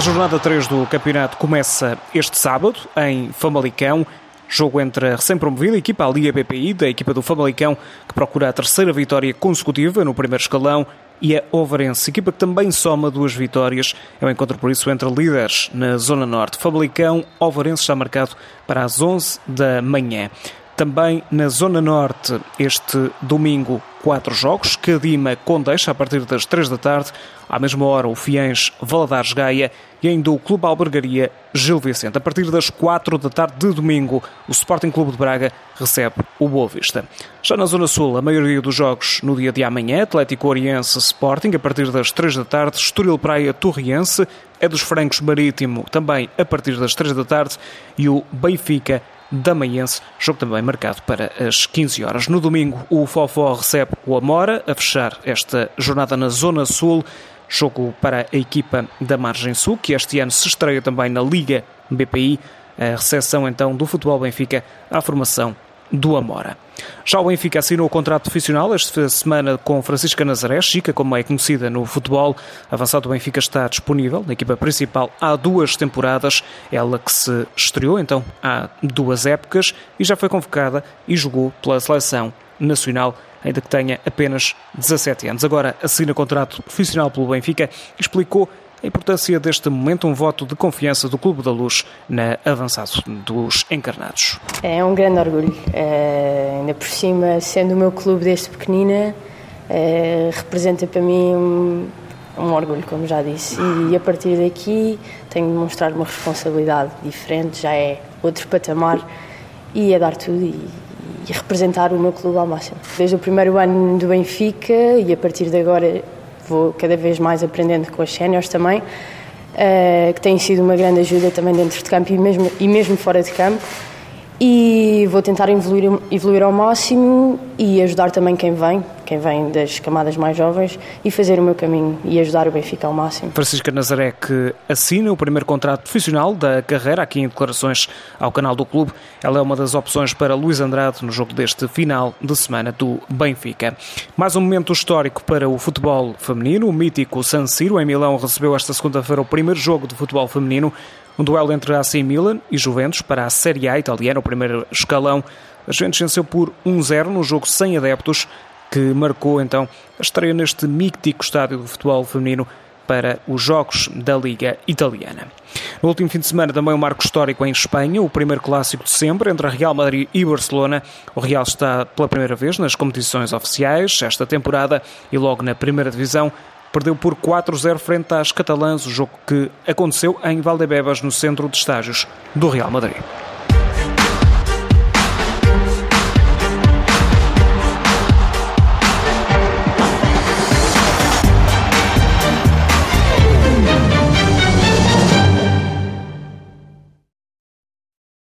jornada 3 do campeonato começa este sábado, em Famalicão. Jogo entre a recém-promovida equipa, a Liga BPI, da equipa do Famalicão, que procura a terceira vitória consecutiva no primeiro escalão, e a Ovarense, equipa que também soma duas vitórias. É um encontro, por isso, entre líderes na Zona Norte. Famalicão, Ovarense está marcado para as 11 da manhã. Também na Zona Norte, este domingo, quatro jogos. Cadima Condeixa, a partir das três da tarde. À mesma hora, o Fiens Valadares Gaia e ainda o Clube Albergaria Gil Vicente. A partir das quatro da tarde de domingo, o Sporting Clube de Braga recebe o Boa Vista. Já na Zona Sul, a maioria dos jogos no dia de amanhã, Atlético Oriense Sporting, a partir das três da tarde, Estoril Praia Torriense, é dos Francos Marítimo, também a partir das três da tarde, e o Benfica Damaiense, jogo também marcado para as 15 horas. No domingo, o Fofó recebe o Amora, a fechar esta jornada na Zona Sul. Jogo para a equipa da Margem Sul, que este ano se estreia também na Liga BPI. A recepção então do Futebol Benfica à formação do Amora. Já o Benfica assinou o contrato profissional esta semana com Francisca Nazaré, Chica, como é conhecida no futebol. Avançado do Benfica está disponível na equipa principal há duas temporadas, ela que se estreou então há duas épocas e já foi convocada e jogou pela seleção nacional ainda que tenha apenas 17 anos. Agora assina contrato profissional pelo Benfica, explicou a importância deste momento, um voto de confiança do Clube da Luz na avançado dos encarnados. É um grande orgulho, é, ainda por cima, sendo o meu clube desde pequenina, é, representa para mim um, um, orgulho, como já disse, e, e a partir daqui tenho de mostrar uma responsabilidade diferente, já é outro patamar e é dar tudo e, e representar o meu clube ao máximo. Desde o primeiro ano do Benfica e a partir de agora vou cada vez mais aprendendo com as séniores também, uh, que tem sido uma grande ajuda também dentro de campo e mesmo, e mesmo fora de campo. E vou tentar evoluir, evoluir ao máximo e ajudar também quem vem, quem vem das camadas mais jovens e fazer o meu caminho e ajudar o Benfica ao máximo. Francisca Nazaré que assina o primeiro contrato profissional da carreira aqui em declarações ao canal do clube. Ela é uma das opções para Luís Andrade no jogo deste final de semana do Benfica. Mais um momento histórico para o futebol feminino. O mítico San Siro em Milão recebeu esta segunda-feira o primeiro jogo de futebol feminino. Um duelo entre AC Milan e Juventus para a Série A italiana, o primeiro escalão. A Juventus venceu por 1-0 no jogo sem adeptos que marcou então a estreia neste mítico estádio de futebol feminino para os Jogos da Liga Italiana. No último fim de semana também um marco histórico em Espanha, o primeiro clássico de sempre entre Real Madrid e Barcelona. O Real está pela primeira vez nas competições oficiais esta temporada e logo na primeira divisão perdeu por 4-0 frente às catalãs, o jogo que aconteceu em Valdebebas, no centro de estágios do Real Madrid.